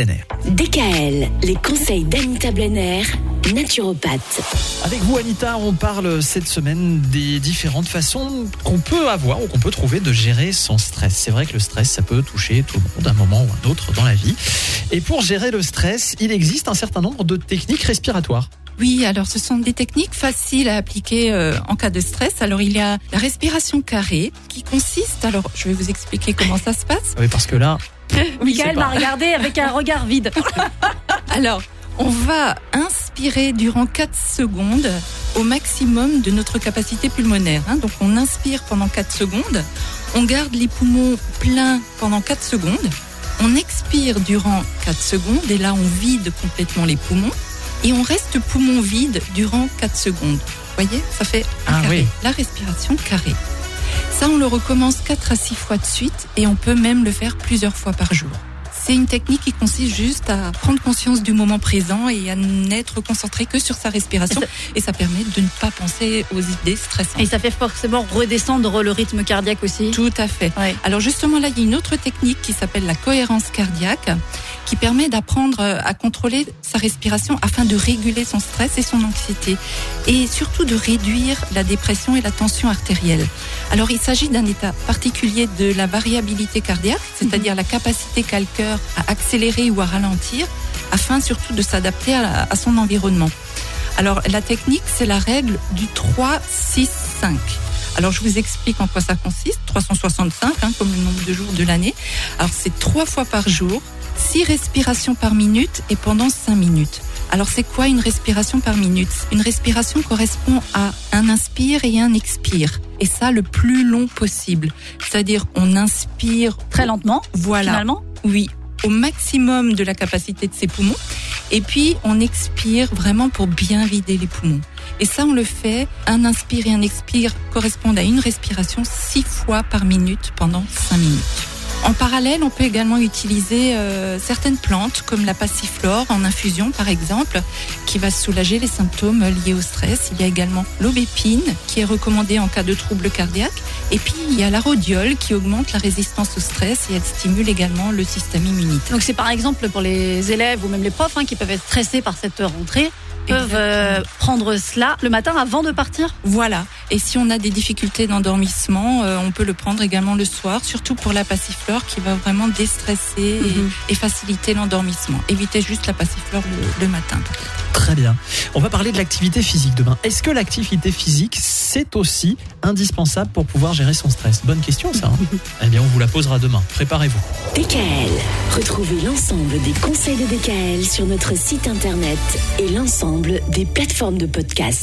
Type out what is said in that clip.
DKL, les conseils d'Anita Blenner, naturopathe. Avec vous, Anita, on parle cette semaine des différentes façons qu'on peut avoir ou qu'on peut trouver de gérer son stress. C'est vrai que le stress, ça peut toucher tout le monde à un moment ou un autre dans la vie. Et pour gérer le stress, il existe un certain nombre de techniques respiratoires. Oui, alors ce sont des techniques faciles à appliquer euh, en cas de stress. Alors il y a la respiration carrée qui consiste, alors je vais vous expliquer comment ça se passe. Oui, parce que là, Michael m'a regardé avec un regard vide. Alors, on va inspirer durant 4 secondes au maximum de notre capacité pulmonaire. hein. Donc on inspire pendant 4 secondes, on garde les poumons pleins pendant 4 secondes, on expire durant 4 secondes et là on vide complètement les poumons et on reste poumon vide durant 4 secondes. Vous voyez, ça fait un Ah carré. oui. La respiration carrée. Ça, on le recommence 4 à 6 fois de suite et on peut même le faire plusieurs fois par jour. C'est une technique qui consiste juste à prendre conscience du moment présent et à n'être concentré que sur sa respiration. Et ça permet de ne pas penser aux idées stressantes. Et ça fait forcément redescendre le rythme cardiaque aussi. Tout à fait. Ouais. Alors justement là, il y a une autre technique qui s'appelle la cohérence cardiaque, qui permet d'apprendre euh, à contrôler sa respiration afin de réguler son stress et son anxiété, et surtout de réduire la dépression et la tension artérielle. Alors il s'agit d'un état particulier de la variabilité cardiaque, c'est-à-dire la capacité qu'a le cœur à accélérer ou à ralentir, afin surtout de s'adapter à son environnement. Alors la technique, c'est la règle du 3, 6, 5. Alors je vous explique en quoi ça consiste. 365, hein, comme le nombre de jours de l'année. Alors c'est trois fois par jour, six respirations par minute et pendant cinq minutes. Alors c'est quoi une respiration par minute? Une respiration correspond à un inspire et un expire. Et ça le plus long possible. C'est-à-dire on inspire Très lentement, voilà. finalement? Oui, au maximum de la capacité de ses poumons. Et puis, on expire vraiment pour bien vider les poumons. Et ça, on le fait, un inspire et un expire correspondent à une respiration six fois par minute pendant cinq minutes. En parallèle, on peut également utiliser euh, certaines plantes comme la passiflore en infusion par exemple, qui va soulager les symptômes liés au stress. Il y a également l'aubépine qui est recommandée en cas de troubles cardiaques. Et puis il y a la rhodiole qui augmente la résistance au stress et elle stimule également le système immunitaire. Donc c'est par exemple pour les élèves ou même les profs hein, qui peuvent être stressés par cette rentrée, peuvent euh, prendre cela le matin avant de partir? Voilà. Et si on a des difficultés d'endormissement, euh, on peut le prendre également le soir, surtout pour la passiflore qui va vraiment déstresser et- Mhm. et, faciliter l'endormissement. Évitez juste la passiflore le, le matin. très bien. On va parler de l'activité physique demain. Est-ce que l'activité physique, c'est aussi indispensable pour pouvoir gérer son stress? Bonne question, ça. hein eh bien, on vous la posera demain. Préparez-vous. DKL, retrouvez l'ensemble des conseils de DKL sur notre site internet et l'ensemble des plateformes de podcast.